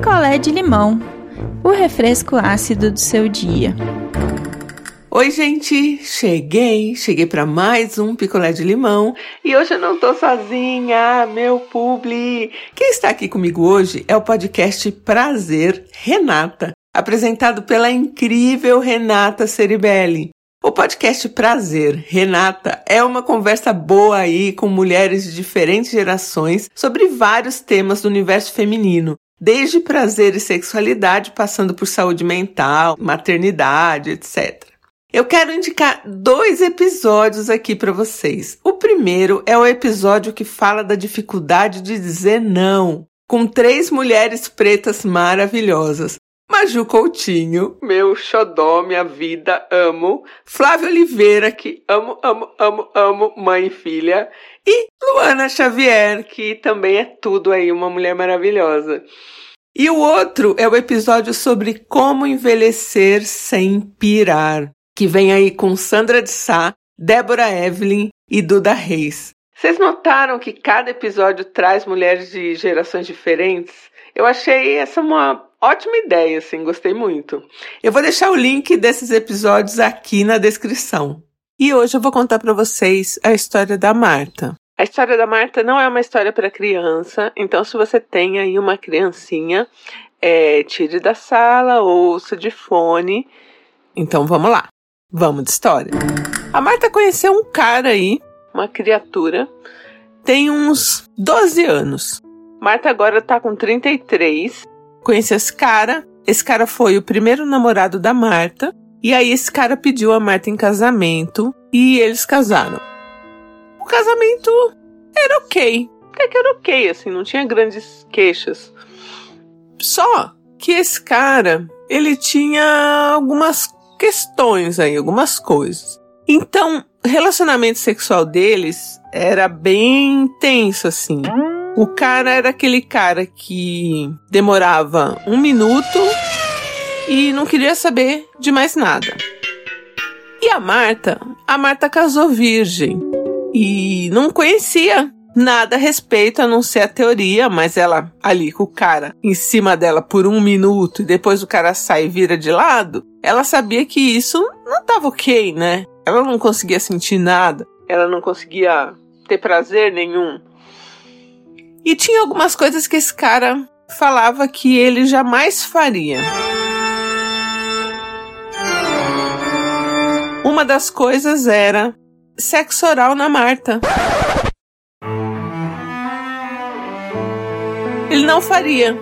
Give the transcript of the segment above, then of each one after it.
picolé de limão, o refresco ácido do seu dia. Oi, gente! Cheguei, cheguei para mais um picolé de limão e hoje eu não tô sozinha, meu publi. Quem está aqui comigo hoje é o podcast Prazer Renata, apresentado pela incrível Renata Ceribelli. O podcast Prazer Renata é uma conversa boa aí com mulheres de diferentes gerações sobre vários temas do universo feminino, desde prazer e sexualidade, passando por saúde mental, maternidade, etc. Eu quero indicar dois episódios aqui para vocês. O primeiro é o episódio que fala da dificuldade de dizer não, com três mulheres pretas maravilhosas. Maju Coutinho, meu xodó, minha vida, amo. Flávio Oliveira, que amo, amo, amo, amo, mãe e filha. E Luana Xavier, que também é tudo aí, uma mulher maravilhosa. E o outro é o episódio sobre como envelhecer sem pirar, que vem aí com Sandra de Sá, Débora Evelyn e Duda Reis. Vocês notaram que cada episódio traz mulheres de gerações diferentes? Eu achei essa uma ótima ideia, assim, gostei muito. Eu vou deixar o link desses episódios aqui na descrição. E hoje eu vou contar para vocês a história da Marta. A história da Marta não é uma história para criança, então se você tem aí uma criancinha, é, tire da sala, ouça de fone. Então vamos lá, vamos de história. A Marta conheceu um cara aí, uma criatura, tem uns 12 anos. Marta agora tá com 33 conheci esse cara. Esse cara foi o primeiro namorado da Marta. E aí esse cara pediu a Marta em casamento e eles casaram. O casamento era ok. Até que era ok, assim, não tinha grandes queixas. Só que esse cara, ele tinha algumas questões aí, algumas coisas. Então, o relacionamento sexual deles era bem intenso, assim. O cara era aquele cara que demorava um minuto e não queria saber de mais nada. E a Marta? A Marta casou virgem e não conhecia nada a respeito a não ser a teoria, mas ela ali com o cara em cima dela por um minuto e depois o cara sai e vira de lado, ela sabia que isso não estava ok, né? Ela não conseguia sentir nada, ela não conseguia ter prazer nenhum. E tinha algumas coisas que esse cara falava que ele jamais faria. Uma das coisas era sexo oral na Marta. Ele não faria.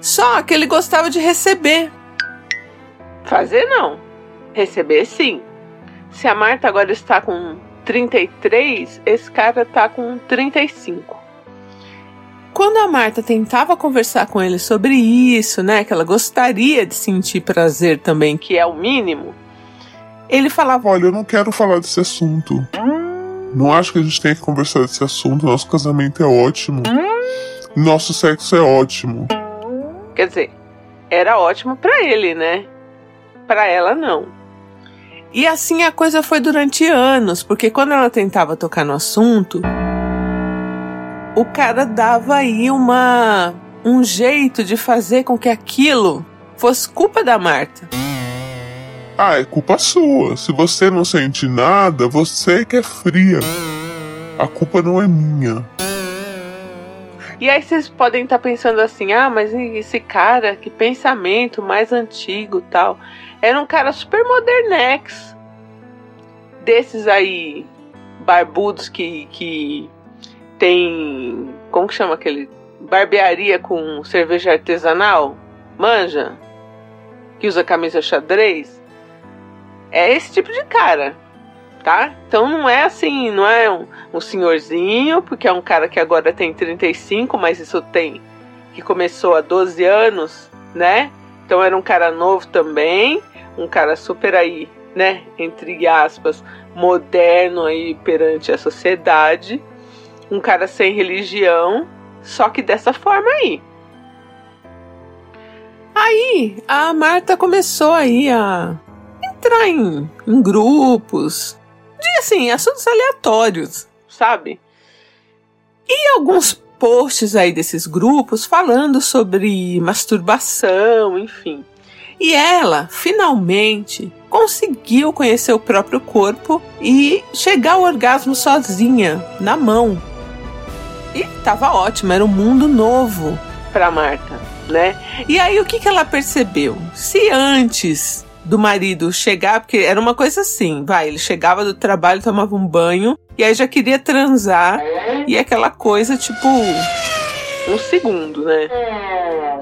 Só que ele gostava de receber. Fazer não. Receber sim. Se a Marta agora está com 33, esse cara está com 35. Quando a Marta tentava conversar com ele sobre isso, né, que ela gostaria de sentir prazer também, que é o mínimo, ele falava: Olha, eu não quero falar desse assunto. Não acho que a gente tenha que conversar desse assunto. Nosso casamento é ótimo. Nosso sexo é ótimo. Quer dizer, era ótimo para ele, né? Para ela não. E assim a coisa foi durante anos, porque quando ela tentava tocar no assunto, o cara dava aí uma um jeito de fazer com que aquilo fosse culpa da Marta. Ah, é culpa sua. Se você não sente nada, você que é fria. A culpa não é minha. E aí vocês podem estar tá pensando assim: ah, mas esse cara, que pensamento mais antigo tal. Era um cara super modernex. Desses aí, barbudos que, que tem. Como que chama aquele? Barbearia com cerveja artesanal? Manja? Que usa camisa xadrez? É esse tipo de cara, tá? Então não é assim, não é um, um senhorzinho, porque é um cara que agora tem 35, mas isso tem. que começou há 12 anos, né? Então era um cara novo também, um cara super aí, né? Entre aspas, moderno aí perante a sociedade um cara sem religião, só que dessa forma aí. Aí a Marta começou aí a entrar em, em grupos de assim, assuntos aleatórios, sabe? E alguns posts aí desses grupos falando sobre masturbação, enfim. E ela, finalmente, conseguiu conhecer o próprio corpo e chegar ao orgasmo sozinha, na mão. E tava ótimo, era um mundo novo para Marta, né? E aí o que, que ela percebeu? Se antes do marido chegar, porque era uma coisa assim, vai, ele chegava do trabalho, tomava um banho e aí já queria transar e aquela coisa tipo um segundo, né?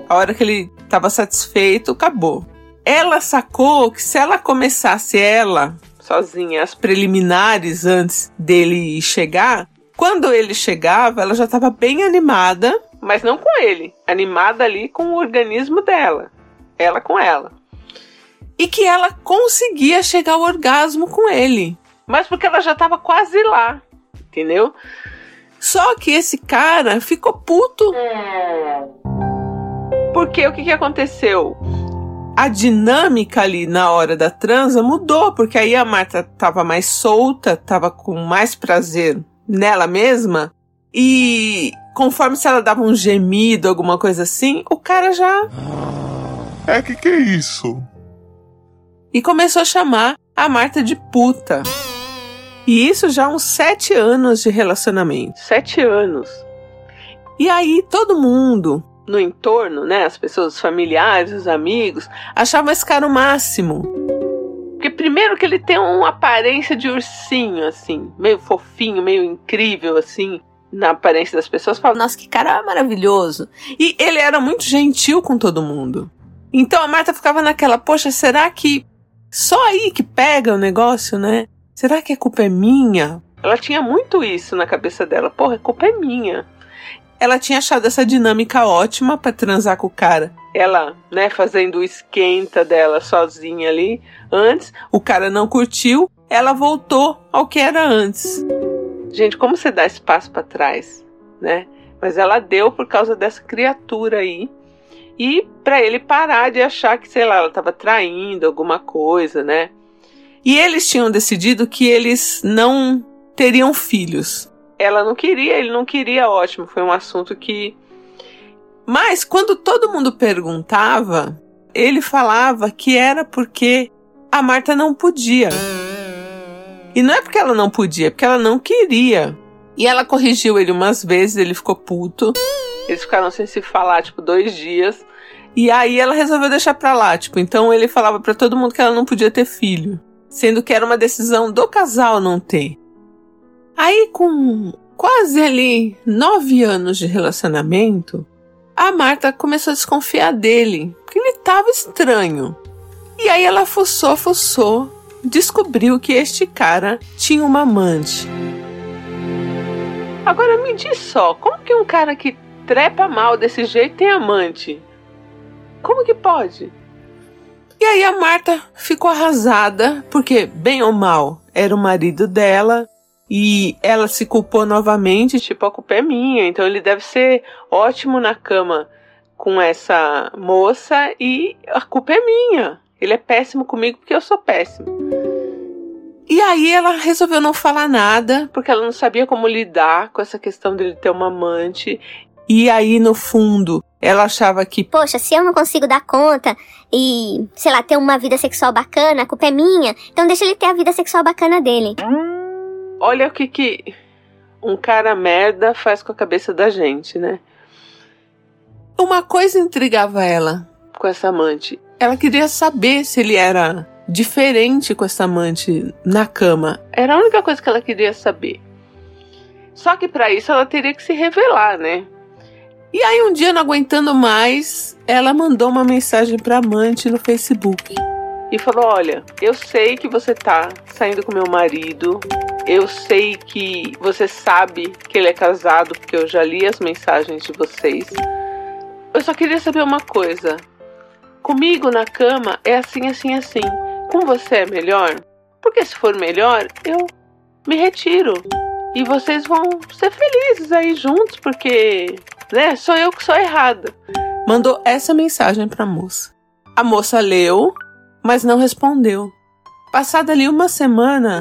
A hora que ele estava satisfeito, acabou. Ela sacou que se ela começasse ela sozinha as preliminares antes dele chegar, quando ele chegava, ela já estava bem animada, mas não com ele, animada ali com o organismo dela, ela com ela e que ela conseguia chegar ao orgasmo com ele. Mas porque ela já estava quase lá, entendeu? Só que esse cara ficou puto. Porque o que, que aconteceu? A dinâmica ali na hora da transa mudou, porque aí a Marta tava mais solta, tava com mais prazer nela mesma. E conforme se ela dava um gemido, alguma coisa assim, o cara já. É, que que é isso? e começou a chamar a Marta de puta. E isso já há uns sete anos de relacionamento. Sete anos. E aí todo mundo no entorno, né, as pessoas, os familiares, os amigos, achavam esse cara o máximo. Porque primeiro que ele tem uma aparência de ursinho, assim, meio fofinho, meio incrível, assim, na aparência das pessoas. Falam, nossa, que cara maravilhoso. E ele era muito gentil com todo mundo. Então a Marta ficava naquela, poxa, será que só aí que pega o negócio, né? Será que a culpa é minha? Ela tinha muito isso na cabeça dela. Porra, a culpa é minha. Ela tinha achado essa dinâmica ótima para transar com o cara. Ela, né, fazendo o esquenta dela sozinha ali antes, o cara não curtiu, ela voltou ao que era antes. Gente, como você dá espaço para trás, né? Mas ela deu por causa dessa criatura aí e para ele parar de achar que, sei lá, ela estava traindo alguma coisa, né? E eles tinham decidido que eles não teriam filhos. Ela não queria, ele não queria, ótimo, foi um assunto que. Mas quando todo mundo perguntava, ele falava que era porque a Marta não podia. E não é porque ela não podia, é porque ela não queria. E ela corrigiu ele umas vezes, ele ficou puto. Eles ficaram sem se falar, tipo, dois dias. E aí ela resolveu deixar pra lá, tipo, então ele falava para todo mundo que ela não podia ter filho. Sendo que era uma decisão do casal não ter. Aí, com quase ali nove anos de relacionamento, a Marta começou a desconfiar dele, porque ele tava estranho. E aí ela fuçou, fuçou, descobriu que este cara tinha uma amante. Agora me diz só, como que um cara que trepa mal desse jeito tem amante? Como que pode? E aí a Marta ficou arrasada, porque, bem ou mal, era o marido dela. E ela se culpou novamente, tipo, a culpa é minha, então ele deve ser ótimo na cama com essa moça e a culpa é minha. Ele é péssimo comigo porque eu sou péssimo. E aí ela resolveu não falar nada, porque ela não sabia como lidar com essa questão dele ter uma amante. E aí, no fundo, ela achava que, poxa, se eu não consigo dar conta e, sei lá, ter uma vida sexual bacana, a culpa é minha, então deixa ele ter a vida sexual bacana dele. Olha o que que um cara merda faz com a cabeça da gente, né? Uma coisa intrigava ela com essa amante. Ela queria saber se ele era diferente com essa amante na cama. Era a única coisa que ela queria saber. Só que para isso ela teria que se revelar, né? E aí um dia, não aguentando mais, ela mandou uma mensagem para amante no Facebook e falou: "Olha, eu sei que você tá saindo com meu marido. Eu sei que você sabe que ele é casado, porque eu já li as mensagens de vocês. Eu só queria saber uma coisa. Comigo na cama é assim, assim, assim. Com você é melhor? Porque se for melhor, eu me retiro. E vocês vão ser felizes aí juntos, porque né? Sou eu que sou errada. Mandou essa mensagem para a moça. A moça leu, mas não respondeu. Passada ali uma semana,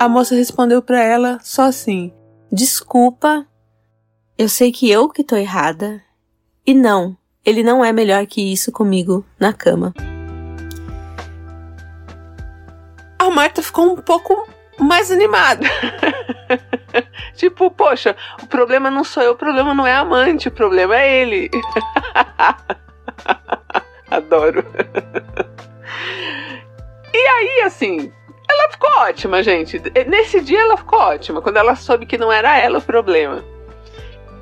a moça respondeu para ela só assim: Desculpa, Eu sei que eu que tô errada. E não, ele não é melhor que isso comigo na cama. A Marta ficou um pouco mais animada. tipo, poxa, o problema não sou eu, o problema não é a amante, o problema é ele. Adoro. e aí, assim, ela ficou ótima, gente. Nesse dia ela ficou ótima, quando ela soube que não era ela o problema.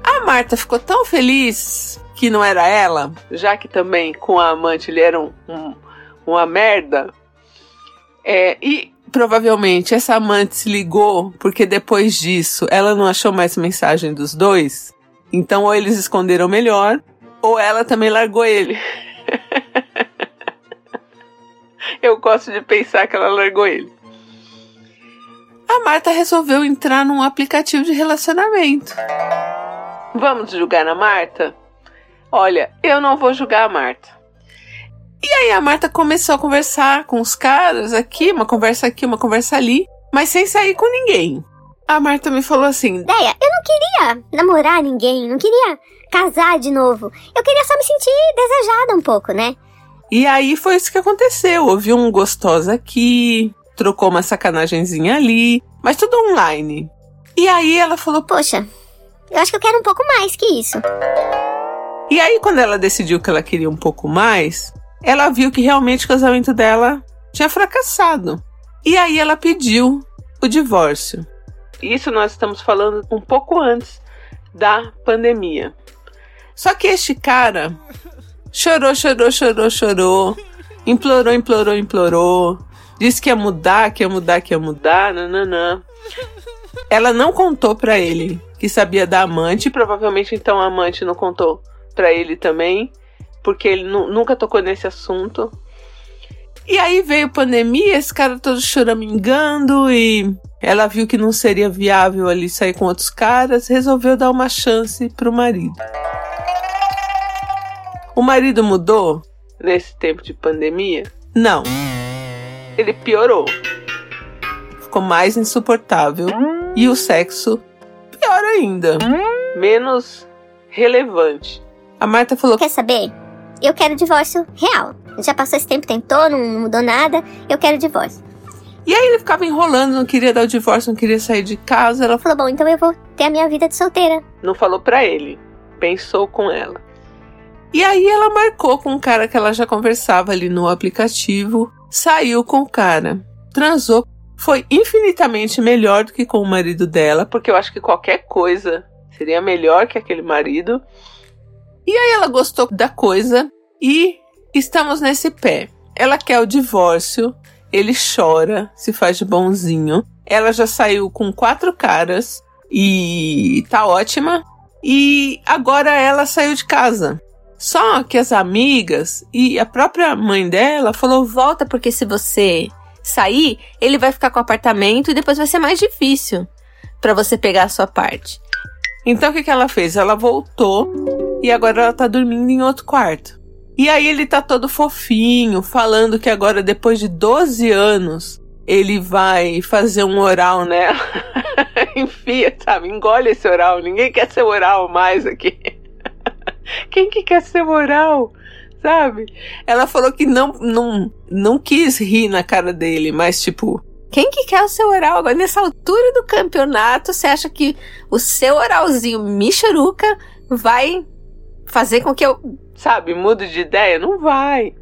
A Marta ficou tão feliz que não era ela, já que também com a amante ele era um, um, uma merda. É, e provavelmente essa amante se ligou porque depois disso ela não achou mais mensagem dos dois. Então ou eles esconderam melhor, ou ela também largou ele. Eu gosto de pensar que ela largou ele. A Marta resolveu entrar num aplicativo de relacionamento. Vamos julgar a Marta? Olha, eu não vou julgar a Marta. E aí a Marta começou a conversar com os caras aqui, uma conversa aqui, uma conversa ali, mas sem sair com ninguém. A Marta me falou assim: Deia, eu não queria namorar ninguém, não queria casar de novo. Eu queria só me sentir desejada um pouco, né? E aí foi isso que aconteceu. Houve um gostosa aqui, trocou uma sacanagemzinha ali, mas tudo online. E aí ela falou: Poxa, eu acho que eu quero um pouco mais que isso. E aí, quando ela decidiu que ela queria um pouco mais, ela viu que realmente o casamento dela tinha fracassado. E aí ela pediu o divórcio. Isso nós estamos falando um pouco antes da pandemia. Só que este cara chorou, chorou, chorou, chorou, implorou, implorou, implorou, disse que ia mudar, que ia mudar, que ia mudar, nananã. Ela não contou para ele que sabia da amante, provavelmente então a amante não contou para ele também, porque ele nunca tocou nesse assunto. E aí veio pandemia, esse cara todo choramingando e ela viu que não seria viável ali sair com outros caras, resolveu dar uma chance pro marido. O marido mudou nesse tempo de pandemia? Não. Ele piorou. Ficou mais insuportável e o sexo pior ainda, menos relevante. A Marta falou: Quer saber? Eu quero divórcio real. Já passou esse tempo, tentou, não mudou nada. Eu quero divórcio. E aí ele ficava enrolando, não queria dar o divórcio, não queria sair de casa. Ela falou: Bom, então eu vou ter a minha vida de solteira. Não falou pra ele, pensou com ela. E aí ela marcou com um cara que ela já conversava ali no aplicativo, saiu com o cara, transou foi infinitamente melhor do que com o marido dela, porque eu acho que qualquer coisa seria melhor que aquele marido. E aí ela gostou da coisa e estamos nesse pé. Ela quer o divórcio, ele chora, se faz de bonzinho. Ela já saiu com quatro caras e tá ótima. E agora ela saiu de casa. Só que as amigas e a própria mãe dela falou: volta, porque se você sair, ele vai ficar com o apartamento e depois vai ser mais difícil para você pegar a sua parte. Então o que, que ela fez? Ela voltou e agora ela tá dormindo em outro quarto. E aí ele tá todo fofinho, falando que agora, depois de 12 anos, ele vai fazer um oral nela. Enfia, sabe? Engole esse oral. Ninguém quer ser oral mais aqui. Quem que quer ser oral? sabe? Ela falou que não, não, não quis rir na cara dele, mas tipo, quem que quer o seu oral? Agora, nessa altura do campeonato, você acha que o seu oralzinho michuruca vai fazer com que eu, sabe, mude de ideia? Não vai.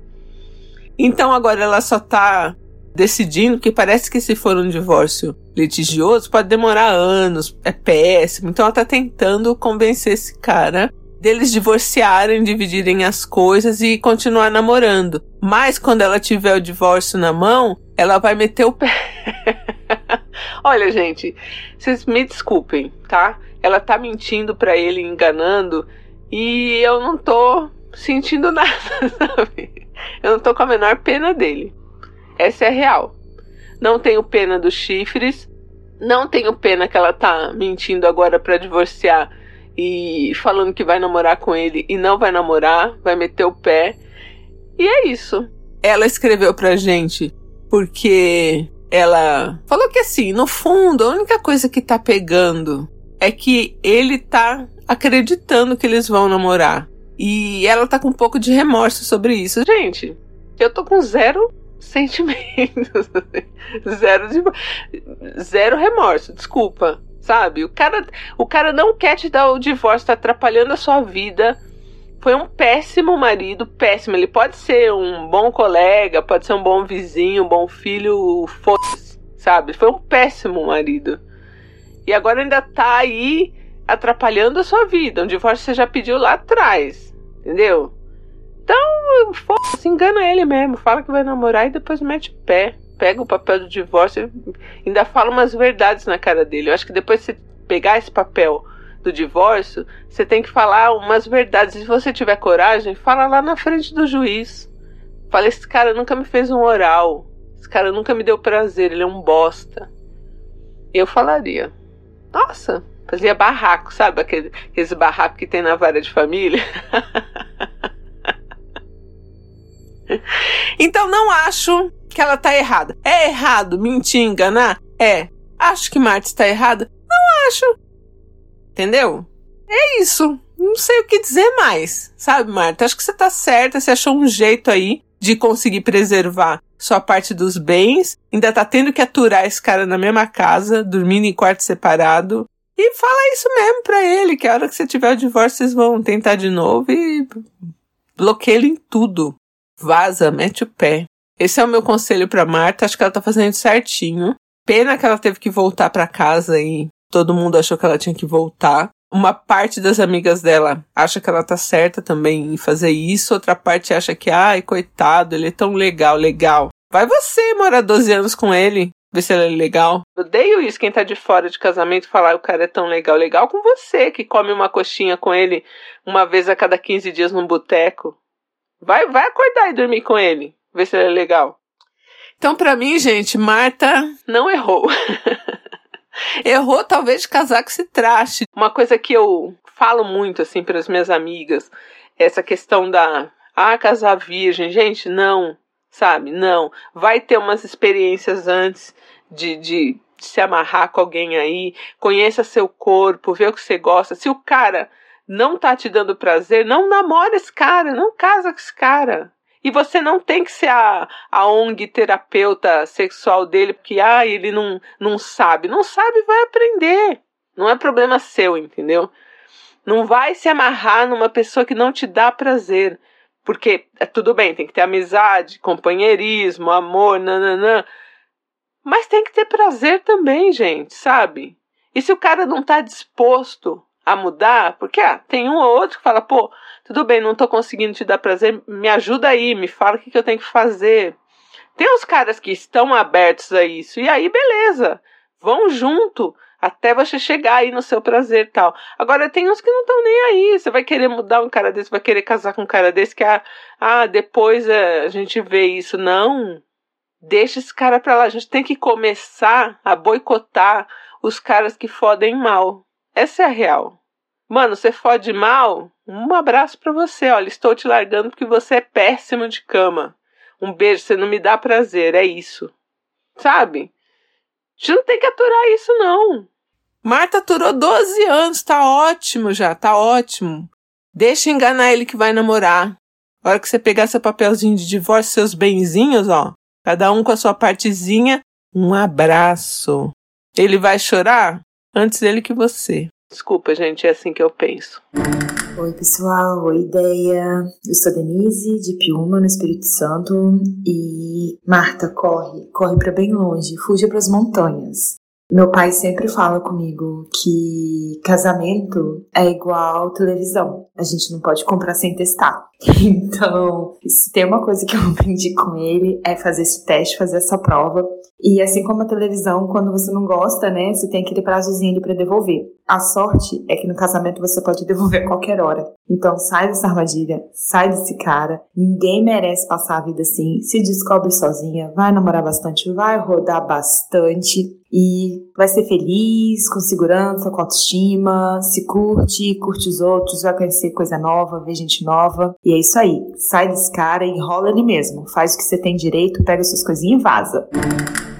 Então agora ela só tá decidindo que parece que se for um divórcio litigioso pode demorar anos, é péssimo. Então ela tá tentando convencer esse cara deles divorciarem, dividirem as coisas e continuar namorando. Mas quando ela tiver o divórcio na mão, ela vai meter o pé. Olha, gente, vocês me desculpem, tá? Ela tá mentindo para ele, enganando, e eu não tô sentindo nada, sabe? Eu não tô com a menor pena dele. Essa é a real. Não tenho pena dos chifres, não tenho pena que ela tá mentindo agora para divorciar e falando que vai namorar com ele e não vai namorar, vai meter o pé. E é isso. Ela escreveu pra gente porque ela falou que assim, no fundo, a única coisa que tá pegando é que ele tá acreditando que eles vão namorar. E ela tá com um pouco de remorso sobre isso. Gente, eu tô com zero sentimentos. zero de, zero remorso, desculpa. Sabe? O cara, o cara não quer te dar o divórcio, tá atrapalhando a sua vida. Foi um péssimo marido, péssimo. Ele pode ser um bom colega, pode ser um bom vizinho, um bom filho, foda-se, sabe? Foi um péssimo marido. E agora ainda tá aí atrapalhando a sua vida. Um divórcio você já pediu lá atrás, entendeu? Então, foda-se, engana ele mesmo. Fala que vai namorar e depois mete o pé. Pega o papel do divórcio e ainda fala umas verdades na cara dele. Eu acho que depois de você pegar esse papel do divórcio, você tem que falar umas verdades. Se você tiver coragem, fala lá na frente do juiz. Fala: esse cara nunca me fez um oral. Esse cara nunca me deu prazer. Ele é um bosta. Eu falaria. Nossa, fazia barraco, sabe? Aquele, aqueles barracos que tem na vara de família. então não acho que ela tá errada. É errado mentir, enganar? É. Acho que Marta está errada? Não acho. Entendeu? É isso. Não sei o que dizer mais. Sabe, Marta? Acho que você tá certa. Você achou um jeito aí de conseguir preservar sua parte dos bens. Ainda tá tendo que aturar esse cara na mesma casa, dormindo em quarto separado. E fala isso mesmo pra ele, que a hora que você tiver o divórcio, vocês vão tentar de novo e bloqueia ele em tudo. Vaza, mete o pé. Esse é o meu conselho pra Marta. Acho que ela tá fazendo certinho. Pena que ela teve que voltar para casa e todo mundo achou que ela tinha que voltar. Uma parte das amigas dela acha que ela tá certa também em fazer isso, outra parte acha que, ai, coitado, ele é tão legal, legal. Vai você morar 12 anos com ele, ver se ele é legal. Odeio isso, quem tá de fora de casamento falar o cara é tão legal, legal com você, que come uma coxinha com ele uma vez a cada 15 dias num boteco. Vai, vai acordar e dormir com ele, ver se ele é legal. Então, para mim, gente, Marta não errou. errou talvez de casar com esse traste. Uma coisa que eu falo muito assim para as minhas amigas, essa questão da ah, casar virgem, gente, não, sabe? Não, vai ter umas experiências antes de, de se amarrar com alguém aí, conheça seu corpo, vê o que você gosta. Se o cara não tá te dando prazer, não namora esse cara, não casa com esse cara. E você não tem que ser a, a ONG terapeuta sexual dele, porque ah, ele não, não sabe. Não sabe, vai aprender. Não é problema seu, entendeu? Não vai se amarrar numa pessoa que não te dá prazer. Porque é tudo bem, tem que ter amizade, companheirismo, amor, nananã. Mas tem que ter prazer também, gente, sabe? E se o cara não tá disposto a mudar, porque ah, tem um ou outro que fala, pô, tudo bem, não tô conseguindo te dar prazer, me ajuda aí, me fala o que, que eu tenho que fazer. Tem uns caras que estão abertos a isso, e aí beleza, vão junto até você chegar aí no seu prazer tal. Agora tem uns que não estão nem aí, você vai querer mudar um cara desse, vai querer casar com um cara desse que ah, ah depois é, a gente vê isso. Não, deixa esse cara pra lá, a gente tem que começar a boicotar os caras que fodem mal. Essa é a real. Mano, você fode mal? Um abraço para você. Olha, estou te largando porque você é péssimo de cama. Um beijo, você não me dá prazer, é isso. Sabe? A gente não tem que aturar isso, não. Marta aturou 12 anos, tá ótimo já, tá ótimo. Deixa enganar ele que vai namorar. A hora que você pegar seu papelzinho de divórcio, seus benzinhos, ó, cada um com a sua partezinha, um abraço. Ele vai chorar? Antes dele que você. Desculpa, gente, é assim que eu penso. Oi, pessoal. Oi, ideia. Eu sou Denise, de Piuma, no Espírito Santo. E Marta, corre, corre para bem longe, fuja para as montanhas. Meu pai sempre fala comigo que casamento é igual televisão. A gente não pode comprar sem testar. Então, se tem uma coisa que eu aprendi com ele é fazer esse teste, fazer essa prova. E assim como a televisão, quando você não gosta, né, você tem aquele prazozinho ali para devolver. A sorte é que no casamento você pode devolver a qualquer hora. Então sai dessa armadilha, sai desse cara. Ninguém merece passar a vida assim. Se descobre sozinha, vai namorar bastante, vai rodar bastante e vai ser feliz, com segurança, com autoestima, se curte, curte os outros, vai conhecer coisa nova, ver gente nova. E é isso aí. Sai desse cara e enrola ele mesmo. Faz o que você tem direito, pega suas coisinhas e vaza.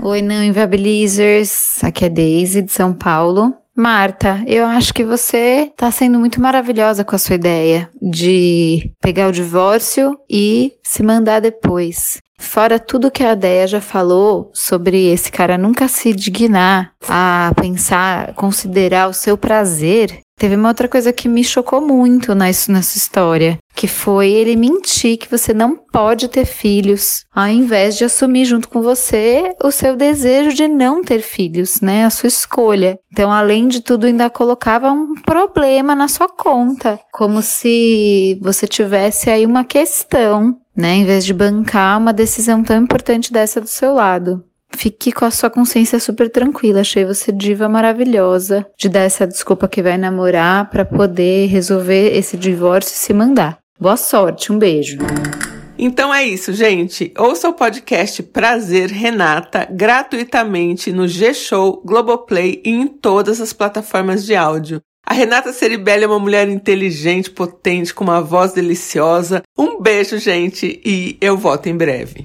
Oi, não inviabilizers. Aqui é Daisy de São Paulo. Marta, eu acho que você está sendo muito maravilhosa com a sua ideia de pegar o divórcio e se mandar depois. Fora tudo que a Deia já falou sobre esse cara nunca se dignar a pensar, considerar o seu prazer, teve uma outra coisa que me chocou muito nessa, nessa história, que foi ele mentir que você não pode ter filhos, ao invés de assumir junto com você o seu desejo de não ter filhos, né? A sua escolha. Então, além de tudo, ainda colocava um problema na sua conta, como se você tivesse aí uma questão né? Em vez de bancar uma decisão tão importante dessa do seu lado. Fique com a sua consciência super tranquila. Achei você diva maravilhosa de dar essa desculpa que vai namorar para poder resolver esse divórcio e se mandar. Boa sorte, um beijo. Então é isso, gente. Ouça o podcast Prazer Renata gratuitamente no G-Show, Globoplay e em todas as plataformas de áudio. A Renata Ceribelli é uma mulher inteligente, potente, com uma voz deliciosa. Um beijo, gente, e eu volto em breve.